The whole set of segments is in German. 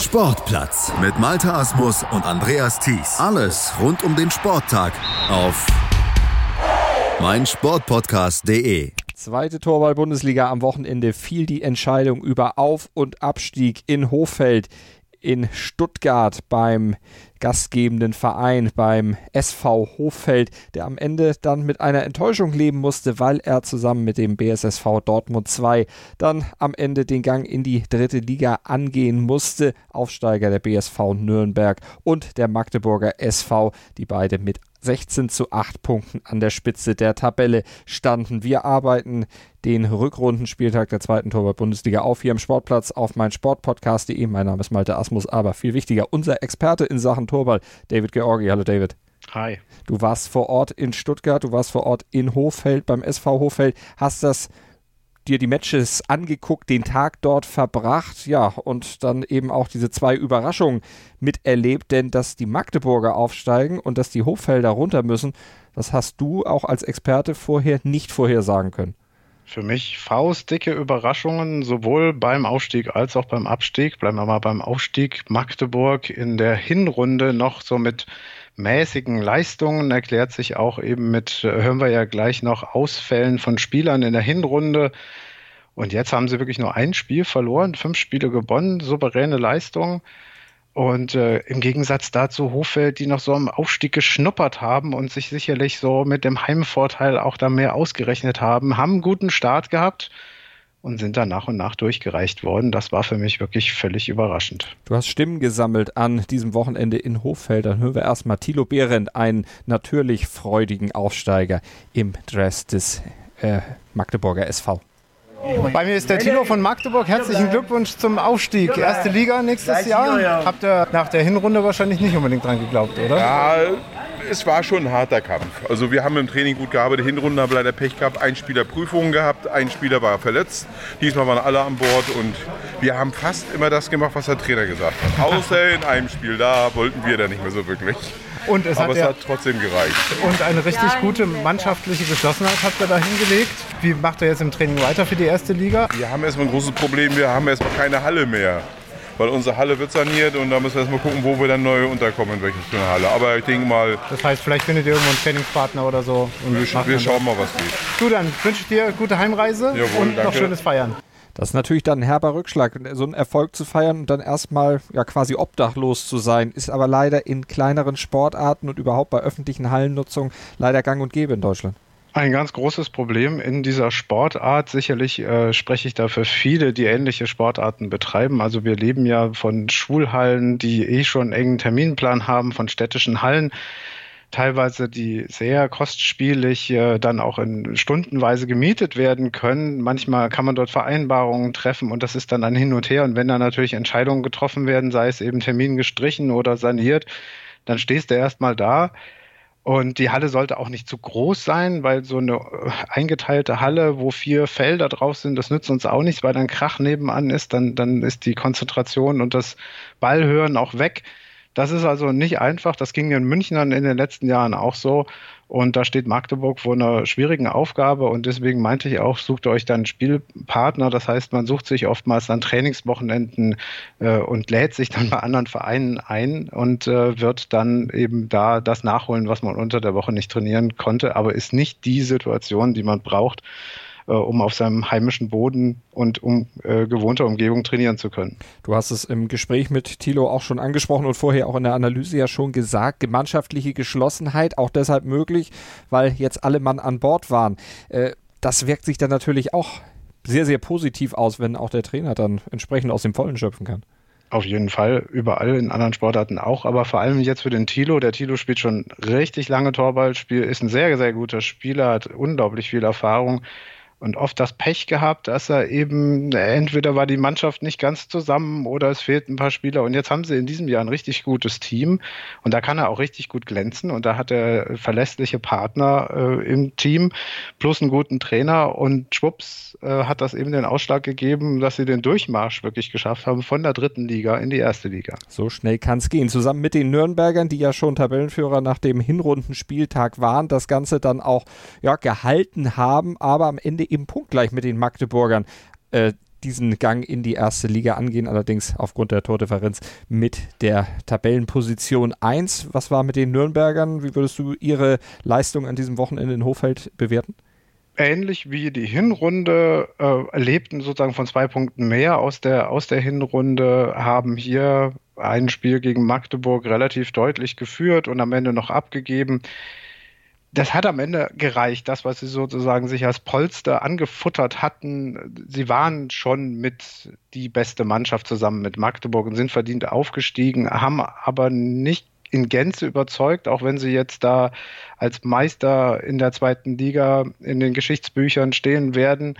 Sportplatz mit Malta Asmus und Andreas Thies. Alles rund um den Sporttag auf meinsportpodcast.de. Zweite Torball-Bundesliga am Wochenende fiel die Entscheidung über Auf- und Abstieg in Hofeld in Stuttgart beim gastgebenden Verein, beim SV Hoffeld, der am Ende dann mit einer Enttäuschung leben musste, weil er zusammen mit dem BSSV Dortmund 2 dann am Ende den Gang in die dritte Liga angehen musste. Aufsteiger der BSV Nürnberg und der Magdeburger SV, die beide mit 16 zu 8 Punkten an der Spitze der Tabelle standen. Wir arbeiten den Rückrundenspieltag der zweiten Torwart-Bundesliga auf hier im Sportplatz auf mein Sportpodcast.de. Mein Name ist Malte Asmus, aber viel wichtiger, unser Experte in Sachen Torball, David Georgi. Hallo David. Hi. Du warst vor Ort in Stuttgart, du warst vor Ort in Hofeld beim SV Hofeld, hast das dir die Matches angeguckt, den Tag dort verbracht, ja, und dann eben auch diese zwei Überraschungen miterlebt, denn dass die Magdeburger aufsteigen und dass die Hoffelder runter müssen, das hast du auch als Experte vorher nicht vorhersagen können. Für mich faustdicke Überraschungen, sowohl beim Aufstieg als auch beim Abstieg. Bleiben wir mal beim Aufstieg. Magdeburg in der Hinrunde noch so mit mäßigen Leistungen, erklärt sich auch eben mit, äh, hören wir ja gleich noch, Ausfällen von Spielern in der Hinrunde. Und jetzt haben sie wirklich nur ein Spiel verloren, fünf Spiele gewonnen, souveräne Leistung. Und äh, im Gegensatz dazu Hofeld, die noch so am Aufstieg geschnuppert haben und sich sicherlich so mit dem Heimvorteil auch da mehr ausgerechnet haben, haben einen guten Start gehabt und sind dann nach und nach durchgereicht worden. Das war für mich wirklich völlig überraschend. Du hast Stimmen gesammelt an diesem Wochenende in Hoffeld. Dann hören wir erstmal Thilo Behrendt, einen natürlich freudigen Aufsteiger im Dress des äh, Magdeburger SV. Bei mir ist der Tino von Magdeburg. Herzlichen Glückwunsch zum Aufstieg. Erste Liga nächstes Jahr. Habt ihr nach der Hinrunde wahrscheinlich nicht unbedingt dran geglaubt, oder? Ja, es war schon ein harter Kampf. Also wir haben im Training gut gearbeitet. Hinrunde haben wir leider Pech gehabt. Ein Spieler Prüfungen gehabt, ein Spieler war verletzt. Diesmal waren alle an Bord und wir haben fast immer das gemacht, was der Trainer gesagt hat. Außer in einem Spiel, da wollten wir dann nicht mehr so wirklich. Und es Aber hat, es ja, hat trotzdem gereicht. und eine richtig gute mannschaftliche Geschlossenheit habt ihr da hingelegt. Wie macht ihr jetzt im Training weiter für die erste Liga? Wir haben erstmal ein großes Problem, wir haben erstmal keine Halle mehr. Weil unsere Halle wird saniert und da müssen wir erstmal gucken, wo wir dann neu unterkommen, in welche Halle. Aber ich denke mal, Das heißt, vielleicht findet ihr irgendwo einen Trainingspartner oder so. Und wir, wir schauen mal, was geht. Du, dann wünsche ich dir gute Heimreise Jawohl, und noch danke. schönes Feiern. Das ist natürlich dann ein herber Rückschlag, so einen Erfolg zu feiern und dann erstmal ja quasi obdachlos zu sein, ist aber leider in kleineren Sportarten und überhaupt bei öffentlichen Hallennutzung leider gang und gäbe in Deutschland. Ein ganz großes Problem in dieser Sportart. Sicherlich äh, spreche ich da für viele, die ähnliche Sportarten betreiben. Also wir leben ja von Schulhallen, die eh schon einen engen Terminplan haben, von städtischen Hallen. Teilweise, die sehr kostspielig äh, dann auch in stundenweise gemietet werden können. Manchmal kann man dort Vereinbarungen treffen und das ist dann ein Hin und Her. Und wenn da natürlich Entscheidungen getroffen werden, sei es eben Termin gestrichen oder saniert, dann stehst du erstmal da. Und die Halle sollte auch nicht zu groß sein, weil so eine äh, eingeteilte Halle, wo vier Felder drauf sind, das nützt uns auch nichts, weil dann Krach nebenan ist, dann, dann ist die Konzentration und das Ballhören auch weg. Das ist also nicht einfach. Das ging den Münchnern in den letzten Jahren auch so. Und da steht Magdeburg vor einer schwierigen Aufgabe. Und deswegen meinte ich auch, sucht euch dann Spielpartner. Das heißt, man sucht sich oftmals dann Trainingswochenenden äh, und lädt sich dann bei anderen Vereinen ein und äh, wird dann eben da das nachholen, was man unter der Woche nicht trainieren konnte. Aber ist nicht die Situation, die man braucht, äh, um auf seinem heimischen Boden und um äh, gewohnter Umgebung trainieren zu können. Du hast es im Gespräch mit Thilo auch schon angesprochen und vorher auch in der Analyse ja schon gesagt, gemeinschaftliche Geschlossenheit auch deshalb möglich, weil jetzt alle Mann an Bord waren. Äh, das wirkt sich dann natürlich auch sehr, sehr positiv aus, wenn auch der Trainer dann entsprechend aus dem Vollen schöpfen kann. Auf jeden Fall, überall in anderen Sportarten auch, aber vor allem jetzt für den Tilo. Der Tilo spielt schon richtig lange Torballspiel, ist ein sehr, sehr guter Spieler, hat unglaublich viel Erfahrung und oft das Pech gehabt, dass er eben, entweder war die Mannschaft nicht ganz zusammen oder es fehlten ein paar Spieler. Und jetzt haben sie in diesem Jahr ein richtig gutes Team und da kann er auch richtig gut glänzen und da hat er verlässliche Partner äh, im Team plus einen guten Trainer und schwupps äh, hat das eben den Ausschlag gegeben, dass sie den Durchmarsch wirklich geschafft haben von der dritten Liga in die erste Liga. So schnell kann es gehen. Zusammen mit den Nürnbergern, die ja schon Tabellenführer nach dem Hinrundenspieltag waren, das Ganze dann auch ja, gehalten haben, aber am Ende eben punktgleich mit den Magdeburgern. Äh, diesen Gang in die erste Liga angehen, allerdings aufgrund der Tordifferenz mit der Tabellenposition 1. Was war mit den Nürnbergern? Wie würdest du ihre Leistung an diesem Wochenende in Hofeld bewerten? ähnlich wie die Hinrunde äh, erlebten sozusagen von zwei Punkten mehr aus der, aus der Hinrunde, haben hier ein Spiel gegen Magdeburg relativ deutlich geführt und am Ende noch abgegeben. Das hat am Ende gereicht, das, was sie sozusagen sich als Polster angefuttert hatten. Sie waren schon mit die beste Mannschaft zusammen mit Magdeburg und sind verdient aufgestiegen, haben aber nicht in Gänze überzeugt, auch wenn sie jetzt da als Meister in der zweiten Liga in den Geschichtsbüchern stehen werden,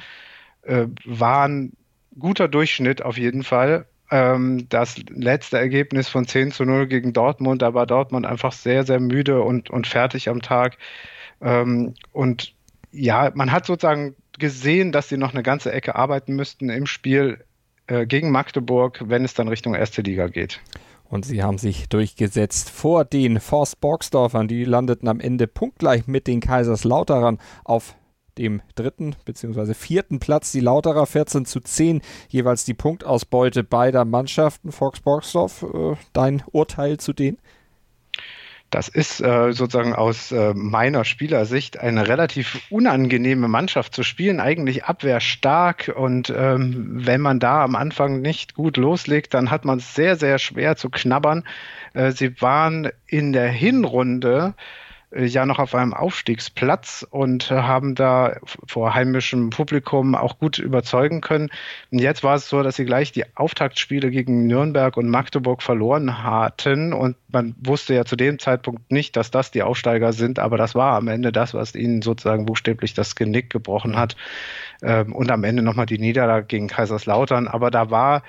äh, waren guter Durchschnitt auf jeden Fall. Ähm, das letzte Ergebnis von 10 zu 0 gegen Dortmund, da war Dortmund einfach sehr, sehr müde und, und fertig am Tag. Ähm, und ja, man hat sozusagen gesehen, dass sie noch eine ganze Ecke arbeiten müssten im Spiel äh, gegen Magdeburg, wenn es dann Richtung erste Liga geht. Und sie haben sich durchgesetzt vor den Forst Borgsdorfern. Die landeten am Ende punktgleich mit den Kaiserslauterern auf dem dritten bzw. vierten Platz. Die Lauterer 14 zu 10, jeweils die Punktausbeute beider Mannschaften. Fox Borgsdorf, äh, dein Urteil zu denen? Das ist äh, sozusagen aus äh, meiner Spielersicht eine relativ unangenehme Mannschaft zu spielen, eigentlich abwehrstark. Und ähm, wenn man da am Anfang nicht gut loslegt, dann hat man es sehr, sehr schwer zu knabbern. Äh, sie waren in der Hinrunde ja noch auf einem Aufstiegsplatz und haben da vor heimischem Publikum auch gut überzeugen können. Und jetzt war es so, dass sie gleich die Auftaktspiele gegen Nürnberg und Magdeburg verloren hatten und man wusste ja zu dem Zeitpunkt nicht, dass das die Aufsteiger sind, aber das war am Ende das, was ihnen sozusagen buchstäblich das Genick gebrochen hat. Ähm, und am Ende nochmal die Niederlage gegen Kaiserslautern. Aber da war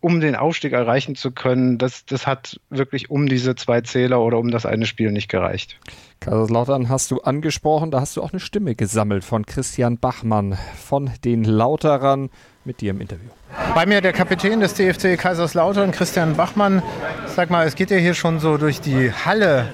um den Aufstieg erreichen zu können, das, das hat wirklich um diese zwei Zähler oder um das eine Spiel nicht gereicht. Kaiserslautern hast du angesprochen, da hast du auch eine Stimme gesammelt von Christian Bachmann von den Lauterern mit dir im Interview. Bei mir der Kapitän des TFC Kaiserslautern, Christian Bachmann. Sag mal, es geht ja hier schon so durch die Halle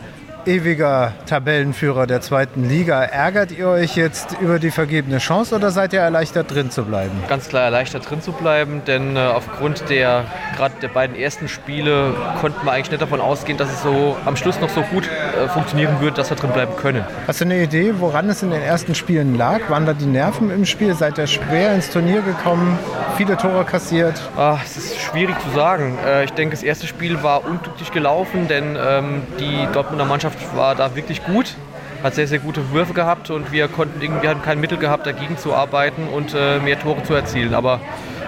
ewiger Tabellenführer der zweiten Liga. Ärgert ihr euch jetzt über die vergebene Chance oder seid ihr erleichtert drin zu bleiben? Ganz klar erleichtert drin zu bleiben, denn äh, aufgrund der gerade der beiden ersten Spiele konnten wir eigentlich nicht davon ausgehen, dass es so am Schluss noch so gut äh, funktionieren wird, dass wir drin bleiben können. Hast du eine Idee, woran es in den ersten Spielen lag? Waren da die Nerven im Spiel? Seid ihr schwer ins Turnier gekommen? Viele Tore kassiert? Ach, es ist schwierig zu sagen. Äh, ich denke, das erste Spiel war unglücklich gelaufen, denn ähm, die Dortmunder Mannschaft war da wirklich gut, hat sehr, sehr gute Würfe gehabt und wir konnten irgendwie hatten kein Mittel gehabt, dagegen zu arbeiten und äh, mehr Tore zu erzielen. Aber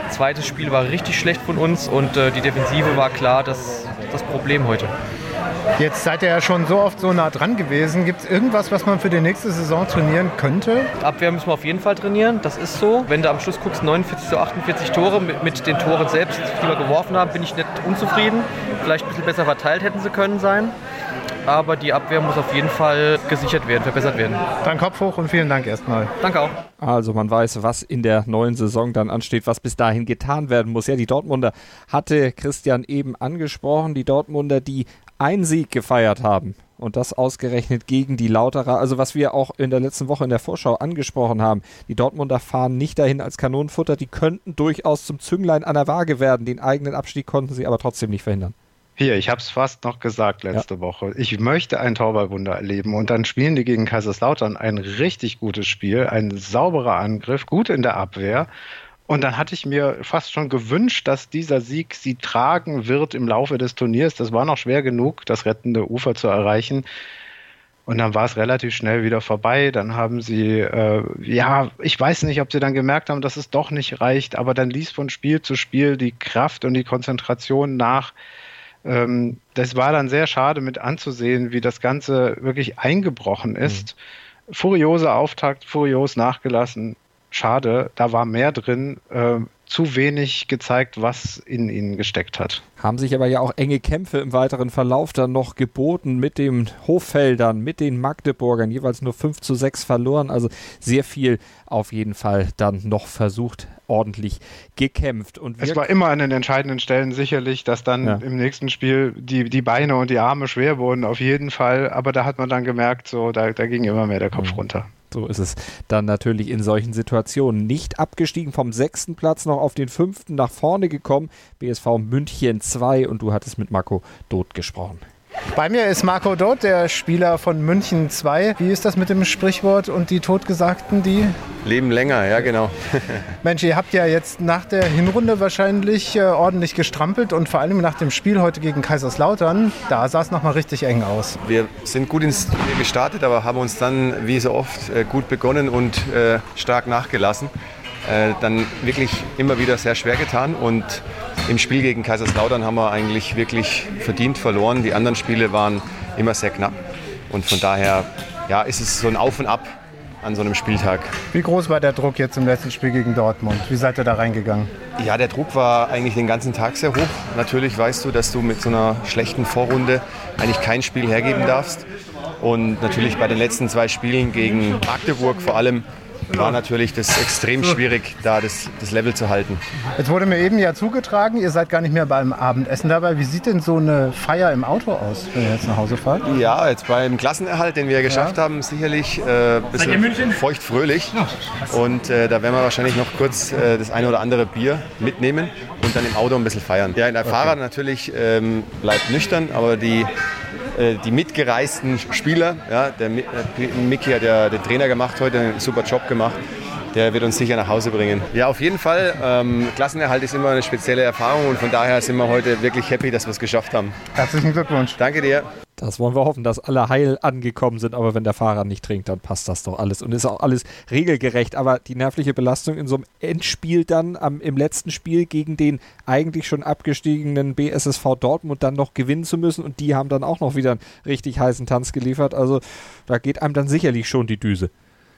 das zweite Spiel war richtig schlecht von uns und äh, die Defensive war klar das, das Problem heute. Jetzt seid ihr ja schon so oft so nah dran gewesen. Gibt es irgendwas, was man für die nächste Saison trainieren könnte? Abwehr müssen wir auf jeden Fall trainieren, das ist so. Wenn du am Schluss guckst, 49 zu 48 Tore mit, den Toren selbst, die wir geworfen haben, bin ich nicht unzufrieden. Vielleicht ein bisschen besser verteilt hätten sie können sein aber die Abwehr muss auf jeden Fall gesichert werden, verbessert werden. Dann Kopf hoch und vielen Dank erstmal. Danke auch. Also man weiß, was in der neuen Saison dann ansteht, was bis dahin getan werden muss. Ja, die Dortmunder hatte Christian eben angesprochen, die Dortmunder, die einen Sieg gefeiert haben und das ausgerechnet gegen die Lauterer. Also was wir auch in der letzten Woche in der Vorschau angesprochen haben. Die Dortmunder fahren nicht dahin als Kanonenfutter. Die könnten durchaus zum Zünglein an der Waage werden. Den eigenen Abstieg konnten sie aber trotzdem nicht verhindern. Hier, ich habe es fast noch gesagt letzte ja. Woche. Ich möchte ein Torwallwunder erleben und dann spielen die gegen Kaiserslautern ein richtig gutes Spiel, ein sauberer Angriff, gut in der Abwehr. Und dann hatte ich mir fast schon gewünscht, dass dieser Sieg sie tragen wird im Laufe des Turniers. Das war noch schwer genug, das rettende Ufer zu erreichen. Und dann war es relativ schnell wieder vorbei. Dann haben sie, äh, ja, ich weiß nicht, ob sie dann gemerkt haben, dass es doch nicht reicht, aber dann ließ von Spiel zu Spiel die Kraft und die Konzentration nach. Ähm, das war dann sehr schade mit anzusehen, wie das Ganze wirklich eingebrochen ist. Mhm. Furiose Auftakt, furios nachgelassen. Schade, da war mehr drin. Äh, zu wenig gezeigt, was in ihnen gesteckt hat. Haben sich aber ja auch enge Kämpfe im weiteren Verlauf dann noch geboten mit den Hoffeldern, mit den Magdeburgern, jeweils nur 5 zu 6 verloren. Also sehr viel auf jeden Fall dann noch versucht, ordentlich gekämpft. Und es war immer an den entscheidenden Stellen sicherlich, dass dann ja. im nächsten Spiel die, die Beine und die Arme schwer wurden, auf jeden Fall. Aber da hat man dann gemerkt, so, da, da ging immer mehr der Kopf mhm. runter. So ist es dann natürlich in solchen Situationen. Nicht abgestiegen vom sechsten Platz noch auf den fünften nach vorne gekommen. BSV München 2 und du hattest mit Marco Doth gesprochen. Bei mir ist Marco Dott, der Spieler von München 2. Wie ist das mit dem Sprichwort und die Totgesagten, die? Leben länger, ja genau. Mensch, ihr habt ja jetzt nach der Hinrunde wahrscheinlich äh, ordentlich gestrampelt und vor allem nach dem Spiel heute gegen Kaiserslautern, da sah es nochmal richtig eng aus. Wir sind gut ins Spiel gestartet, aber haben uns dann, wie so oft, äh, gut begonnen und äh, stark nachgelassen. Äh, dann wirklich immer wieder sehr schwer getan und im Spiel gegen Kaiserslautern haben wir eigentlich wirklich verdient verloren. Die anderen Spiele waren immer sehr knapp. Und von daher ja, ist es so ein Auf und Ab an so einem Spieltag. Wie groß war der Druck jetzt im letzten Spiel gegen Dortmund? Wie seid ihr da reingegangen? Ja, der Druck war eigentlich den ganzen Tag sehr hoch. Natürlich weißt du, dass du mit so einer schlechten Vorrunde eigentlich kein Spiel hergeben darfst. Und natürlich bei den letzten zwei Spielen gegen Magdeburg vor allem war natürlich das extrem schwierig, da das, das Level zu halten. Jetzt wurde mir eben ja zugetragen, ihr seid gar nicht mehr beim Abendessen dabei. Wie sieht denn so eine Feier im Auto aus, wenn ihr jetzt nach Hause fahrt? Ja, jetzt beim Klassenerhalt, den wir geschafft ja. haben, sicherlich äh, ein bisschen feuchtfröhlich. Und äh, da werden wir wahrscheinlich noch kurz äh, das eine oder andere Bier mitnehmen und dann im Auto ein bisschen feiern. Ja, der okay. Fahrer natürlich ähm, bleibt nüchtern, aber die die mitgereisten Spieler. Ja, der äh, Mickey hat ja den Trainer gemacht heute, einen super Job gemacht. Der wird uns sicher nach Hause bringen. Ja, auf jeden Fall. Ähm, Klassenerhalt ist immer eine spezielle Erfahrung und von daher sind wir heute wirklich happy, dass wir es geschafft haben. Herzlichen Glückwunsch. Danke dir. Das wollen wir hoffen, dass alle heil angekommen sind. Aber wenn der Fahrer nicht trinkt, dann passt das doch alles und ist auch alles regelgerecht. Aber die nervliche Belastung in so einem Endspiel dann am, im letzten Spiel gegen den eigentlich schon abgestiegenen BSSV Dortmund dann noch gewinnen zu müssen und die haben dann auch noch wieder einen richtig heißen Tanz geliefert. Also da geht einem dann sicherlich schon die Düse.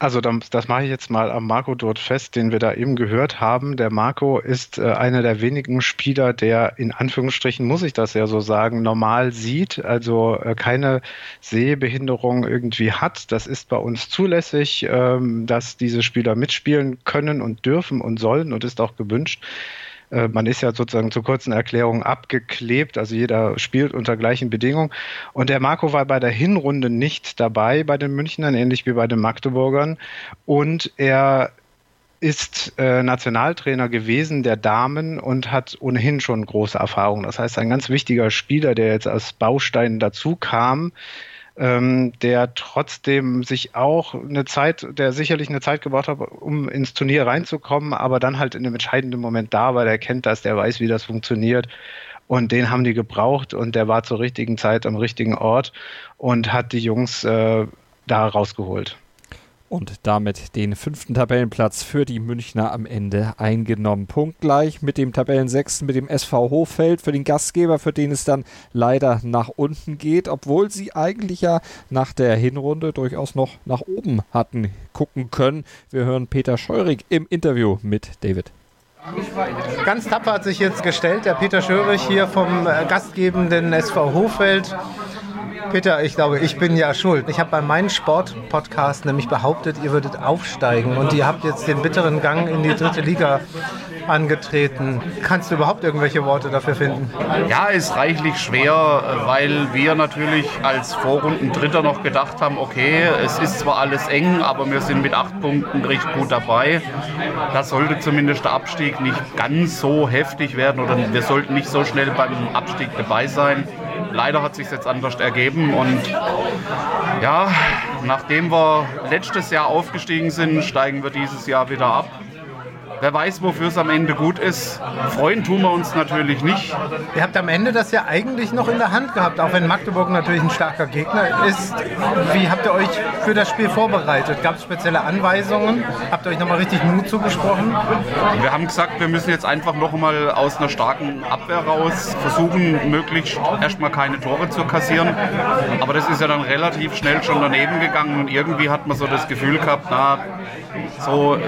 Also das, mache ich jetzt mal am Marco dort fest, den wir da eben gehört haben. Der Marco ist äh, einer der wenigen Spieler, der in Anführungsstrichen, muss ich das ja so sagen, normal sieht, also äh, keine Sehbehinderung irgendwie hat. Das ist bei uns zulässig, ähm, dass diese Spieler mitspielen können und dürfen und sollen und ist auch gewünscht. Äh, man ist ja sozusagen zur kurzen Erklärung abgeklebt, also jeder spielt unter gleichen Bedingungen. Und der Marco war bei der Hinrunde nicht dabei bei den Münchnern, ähnlich wie bei den Magdeburgern. Und er ist äh, Nationaltrainer gewesen der Damen und hat ohnehin schon große Erfahrung. Das heißt, ein ganz wichtiger Spieler, der jetzt als Baustein dazu kam, ähm, der trotzdem sich auch eine Zeit, der sicherlich eine Zeit gebraucht hat, um ins Turnier reinzukommen, aber dann halt in dem entscheidenden Moment da war, der kennt das, der weiß, wie das funktioniert. Und den haben die gebraucht und der war zur richtigen Zeit am richtigen Ort und hat die Jungs äh, da rausgeholt und damit den fünften Tabellenplatz für die Münchner am Ende eingenommen. Punktgleich mit dem Tabellensechsten, mit dem SV Hochfeld für den Gastgeber, für den es dann leider nach unten geht, obwohl sie eigentlich ja nach der Hinrunde durchaus noch nach oben hatten gucken können. Wir hören Peter Scheurig im Interview mit David. Ganz tapfer hat sich jetzt gestellt, der Peter Schörig hier vom äh, gastgebenden SV Hochfeld. Peter, ich glaube, ich bin ja schuld. Ich habe bei meinem Sport-Podcast nämlich behauptet, ihr würdet aufsteigen und ihr habt jetzt den bitteren Gang in die dritte Liga angetreten. Kannst du überhaupt irgendwelche Worte dafür finden? Ja, ist reichlich schwer, weil wir natürlich als Vorrunden Dritter noch gedacht haben, okay, es ist zwar alles eng, aber wir sind mit acht Punkten recht gut dabei. Da sollte zumindest der Abstieg nicht ganz so heftig werden oder wir sollten nicht so schnell beim Abstieg dabei sein. Leider hat sich jetzt anders ergeben und ja, nachdem wir letztes Jahr aufgestiegen sind, steigen wir dieses Jahr wieder ab. Wer weiß, wofür es am Ende gut ist. Freuen tun wir uns natürlich nicht. Ihr habt am Ende das ja eigentlich noch in der Hand gehabt, auch wenn Magdeburg natürlich ein starker Gegner ist. Wie habt ihr euch für das Spiel vorbereitet? Gab es spezielle Anweisungen? Habt ihr euch nochmal richtig Mut zugesprochen? Wir haben gesagt, wir müssen jetzt einfach nochmal aus einer starken Abwehr raus versuchen, möglichst erstmal keine Tore zu kassieren. Aber das ist ja dann relativ schnell schon daneben gegangen und irgendwie hat man so das Gefühl gehabt, na, so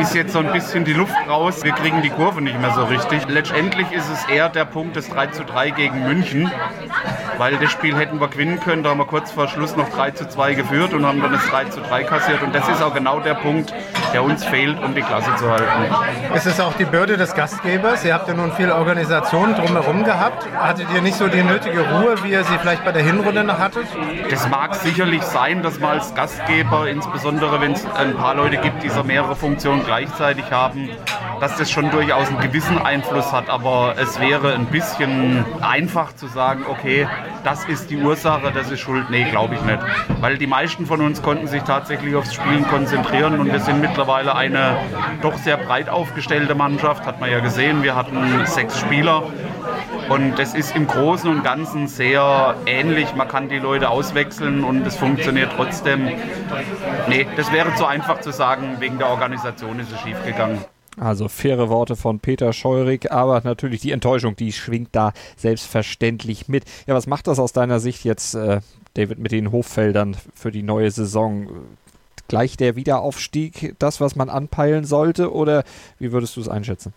ist jetzt so ein bisschen die Luft raus. Wir kriegen die Kurve nicht mehr so richtig. Letztendlich ist es eher der Punkt des 3 zu 3 gegen München, weil das Spiel hätten wir gewinnen können. Da haben wir kurz vor Schluss noch 3 zu 2 geführt und haben dann das 3 zu 3 kassiert. Und das ist auch genau der Punkt, der uns fehlt, um die Klasse zu halten. Es ist auch die Bürde des Gastgebers. Ihr habt ja nun viel Organisation drumherum gehabt. Hattet ihr nicht so die nötige Ruhe, wie ihr sie vielleicht bei der Hinrunde noch hattet? Das mag sicherlich sein, dass man als Gastgeber, insbesondere wenn es ein paar Leute gibt, die so mehrere Funktionen gleichzeitig haben, dass das schon durchaus einen gewissen Einfluss hat. Aber es wäre ein bisschen einfach zu sagen, okay, das ist die Ursache, das ist schuld. Nee, glaube ich nicht. Weil die meisten von uns konnten sich tatsächlich aufs Spielen konzentrieren und wir sind mittlerweile eine doch sehr breit aufgestellte Mannschaft, hat man ja gesehen. Wir hatten sechs Spieler und es ist im Großen und Ganzen sehr ähnlich. Man kann die Leute auswechseln und es funktioniert trotzdem. Nee, das wäre zu einfach zu sagen, wegen der Organisation ist es schiefgegangen. Also faire Worte von Peter Scheurig, aber natürlich die Enttäuschung, die schwingt da selbstverständlich mit. Ja, was macht das aus deiner Sicht jetzt, äh, David, mit den Hochfeldern für die neue Saison? Gleich der Wiederaufstieg das, was man anpeilen sollte, oder wie würdest du es einschätzen?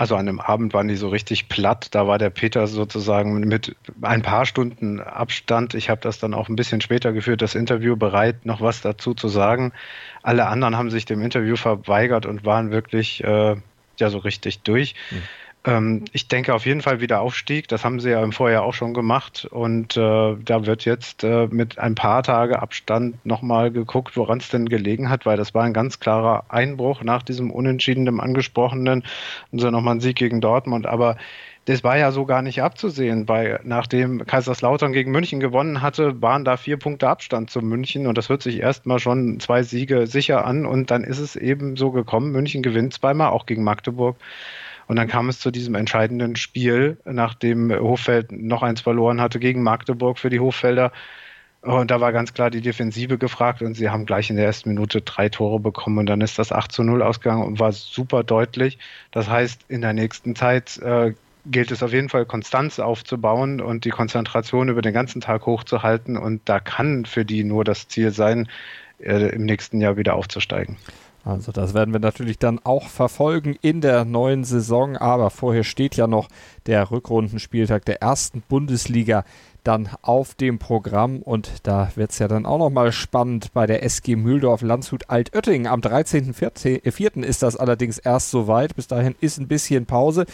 Also an dem Abend waren die so richtig platt. Da war der Peter sozusagen mit ein paar Stunden Abstand. Ich habe das dann auch ein bisschen später geführt, das Interview bereit, noch was dazu zu sagen. Alle anderen haben sich dem Interview verweigert und waren wirklich äh, ja so richtig durch. Mhm. Ähm, ich denke auf jeden Fall wieder Aufstieg. Das haben sie ja im Vorjahr auch schon gemacht. Und äh, da wird jetzt äh, mit ein paar Tage Abstand nochmal geguckt, woran es denn gelegen hat, weil das war ein ganz klarer Einbruch nach diesem Unentschieden, angesprochenen. Und so nochmal ein Sieg gegen Dortmund. Aber das war ja so gar nicht abzusehen, weil nachdem Kaiserslautern gegen München gewonnen hatte, waren da vier Punkte Abstand zu München und das hört sich erstmal schon zwei Siege sicher an und dann ist es eben so gekommen. München gewinnt zweimal, auch gegen Magdeburg. Und dann kam es zu diesem entscheidenden Spiel, nachdem Hoffeld noch eins verloren hatte gegen Magdeburg für die Hoffelder. Und da war ganz klar die Defensive gefragt und sie haben gleich in der ersten Minute drei Tore bekommen und dann ist das 8 zu 0 ausgegangen und war super deutlich. Das heißt, in der nächsten Zeit äh, gilt es auf jeden Fall, Konstanz aufzubauen und die Konzentration über den ganzen Tag hochzuhalten. Und da kann für die nur das Ziel sein, äh, im nächsten Jahr wieder aufzusteigen. Also das werden wir natürlich dann auch verfolgen in der neuen Saison. Aber vorher steht ja noch der Rückrundenspieltag der ersten Bundesliga dann auf dem Programm und da wird es ja dann auch nochmal spannend bei der SG Mühldorf Landshut Altötting. Am 13.04. ist das allerdings erst soweit. Bis dahin ist ein bisschen Pause.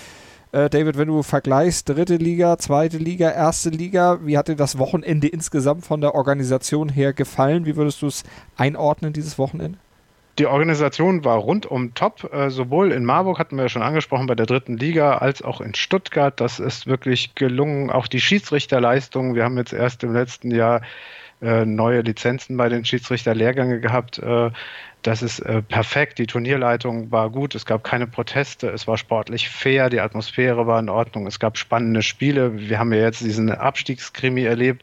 Äh, David, wenn du vergleichst dritte Liga, zweite Liga, erste Liga, wie hat dir das Wochenende insgesamt von der Organisation her gefallen? Wie würdest du es einordnen, dieses Wochenende? Die Organisation war rundum top, äh, sowohl in Marburg hatten wir ja schon angesprochen bei der dritten Liga, als auch in Stuttgart. Das ist wirklich gelungen. Auch die Schiedsrichterleistung. Wir haben jetzt erst im letzten Jahr äh, neue Lizenzen bei den Schiedsrichterlehrgänge gehabt. Äh, das ist perfekt. Die Turnierleitung war gut. Es gab keine Proteste. Es war sportlich fair. Die Atmosphäre war in Ordnung. Es gab spannende Spiele. Wir haben ja jetzt diesen Abstiegskrimi erlebt.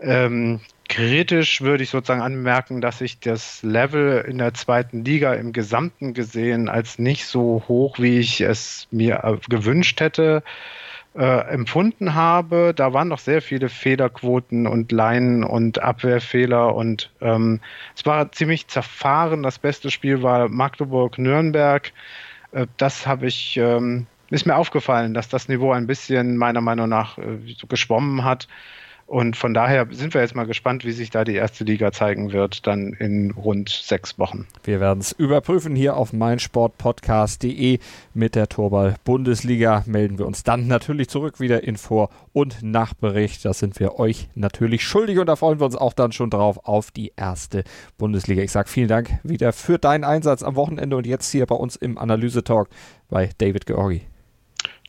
Ähm, kritisch würde ich sozusagen anmerken, dass ich das Level in der zweiten Liga im Gesamten gesehen als nicht so hoch, wie ich es mir äh, gewünscht hätte, äh, empfunden habe. Da waren noch sehr viele Fehlerquoten und Leinen und Abwehrfehler und ähm, es war ziemlich zerfahren. Das beste Spiel war Magdeburg-Nürnberg. Äh, das habe ich ähm, ist mir aufgefallen, dass das Niveau ein bisschen meiner Meinung nach äh, geschwommen hat. Und von daher sind wir jetzt mal gespannt, wie sich da die erste Liga zeigen wird, dann in rund sechs Wochen. Wir werden es überprüfen hier auf meinsportpodcast.de mit der Torball Bundesliga. Melden wir uns dann natürlich zurück wieder in Vor- und Nachbericht. Das sind wir euch natürlich schuldig und da freuen wir uns auch dann schon drauf auf die erste Bundesliga. Ich sage vielen Dank wieder für deinen Einsatz am Wochenende und jetzt hier bei uns im Analyse-Talk bei David Georgi.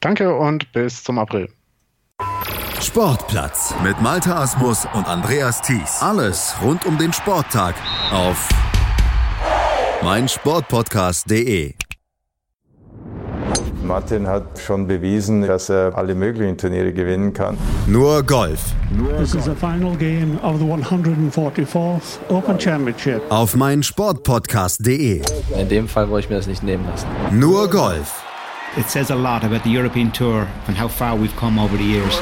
Danke und bis zum April. Sportplatz mit Malta Asmus und Andreas Thies. Alles rund um den Sporttag auf meinsportpodcast.de. Martin hat schon bewiesen, dass er alle möglichen Turniere gewinnen kann. Nur Golf. This is the final game of the 144th Open Championship. Auf meinsportpodcast.de. In dem Fall wollte ich mir das nicht nehmen lassen. Nur Golf. It says a lot about the European Tour and how far we've come over the years.